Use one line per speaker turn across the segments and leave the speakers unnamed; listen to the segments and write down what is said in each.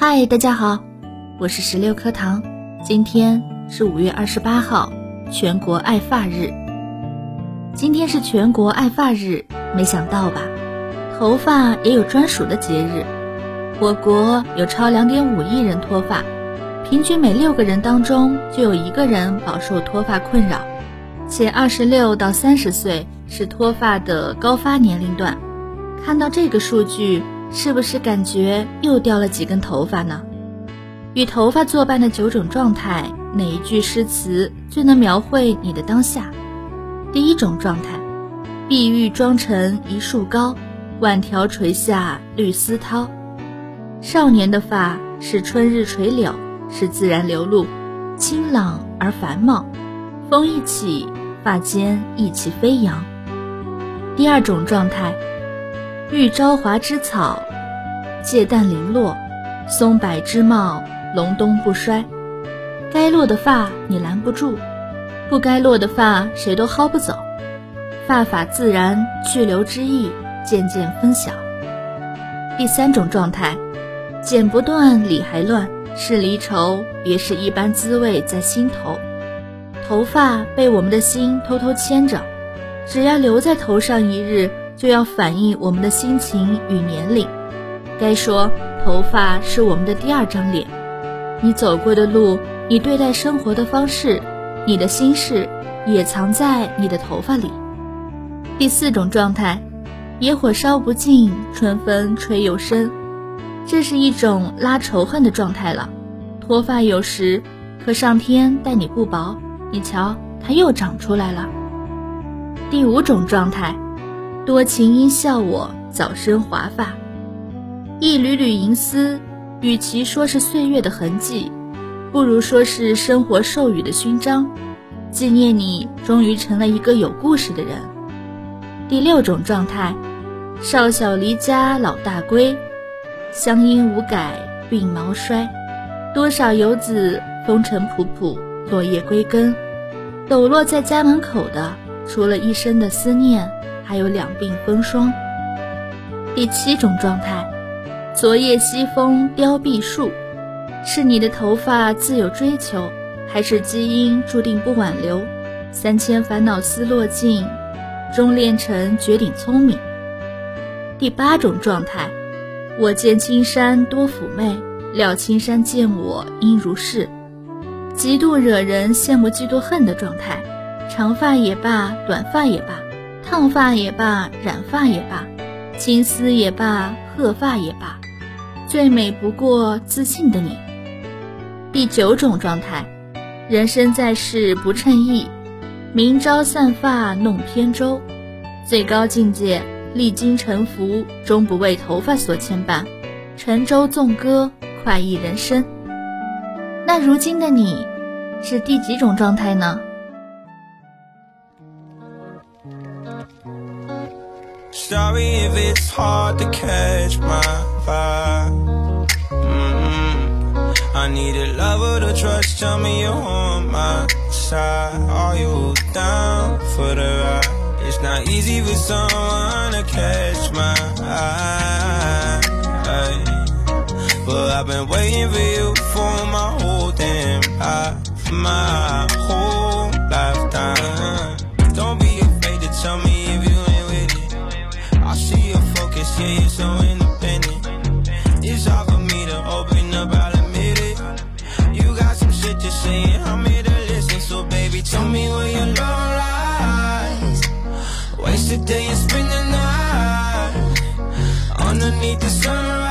嗨，大家好，我是石榴课堂。今天是五月二十八号，全国爱发日。今天是全国爱发日，没想到吧？头发也有专属的节日。我国有超两点五亿人脱发，平均每六个人当中就有一个人饱受脱发困扰，且二十六到三十岁是脱发的高发年龄段。看到这个数据。是不是感觉又掉了几根头发呢？与头发作伴的九种状态，哪一句诗词最能描绘你的当下？第一种状态：碧玉妆成一树高，万条垂下绿丝绦。少年的发是春日垂柳，是自然流露，清朗而繁茂。风一起，发间意气飞扬。第二种状态。遇朝华之草，借淡零落；松柏之茂，隆冬不衰。该落的发你拦不住，不该落的发谁都薅不走。发法自然，去留之意渐渐分晓。第三种状态，剪不断，理还乱，是离愁，别是一般滋味在心头。头发被我们的心偷偷牵着，只要留在头上一日。就要反映我们的心情与年龄。该说，头发是我们的第二张脸。你走过的路，你对待生活的方式，你的心事，也藏在你的头发里。第四种状态，野火烧不尽，春风吹又生。这是一种拉仇恨的状态了。脱发有时，可上天待你不薄，你瞧，它又长出来了。第五种状态。多情应笑我早生华发，一缕缕银丝，与其说是岁月的痕迹，不如说是生活授予的勋章，纪念你终于成了一个有故事的人。第六种状态，少小离家老大归，乡音无改鬓毛衰。多少游子风尘仆仆，落叶归根，抖落在家门口的，除了一身的思念。还有两鬓风霜。第七种状态，昨夜西风凋碧树，是你的头发自有追求，还是基因注定不挽留？三千烦恼丝落尽，终炼成绝顶聪明。第八种状态，我见青山多妩媚，料青山见我应如是，极度惹人羡慕嫉妒恨的状态。长发也罢，短发也罢。烫发也罢，染发也罢，青丝也罢，褐发也罢，最美不过自信的你。第九种状态，人生在世不称意，明朝散发弄扁舟。最高境界，历经沉浮，终不为头发所牵绊，沉舟纵歌，快意人生。那如今的你，是第几种状态呢？Sorry if it's hard to catch my vibe. Mm-hmm. I need a lover to trust. Tell me you're on my side. Are you down for the ride? It's not easy for someone to catch my eye. But I've been waiting for you for my whole damn life, my whole some shit to say, and I'm here to listen. So, baby, tell me where your love lies. Waste the day and spend the night underneath the sunrise.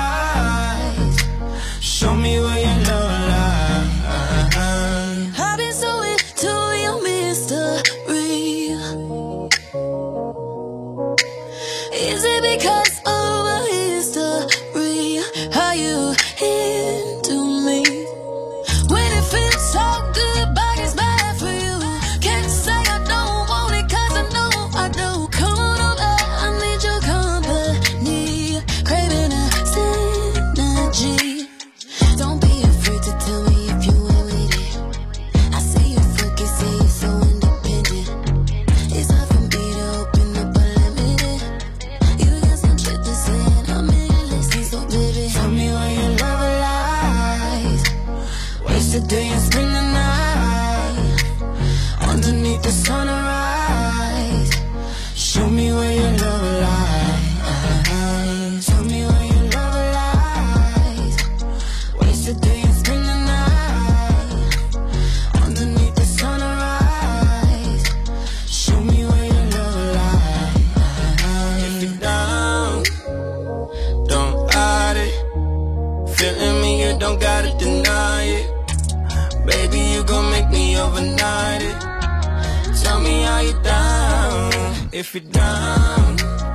meet the sunrise. Show me where your love lies. Show me where your love lies. Waste the day and spend the night underneath the sunrise. Show me where your love lies. If you're down, don't hide it. Feeling
if you're down.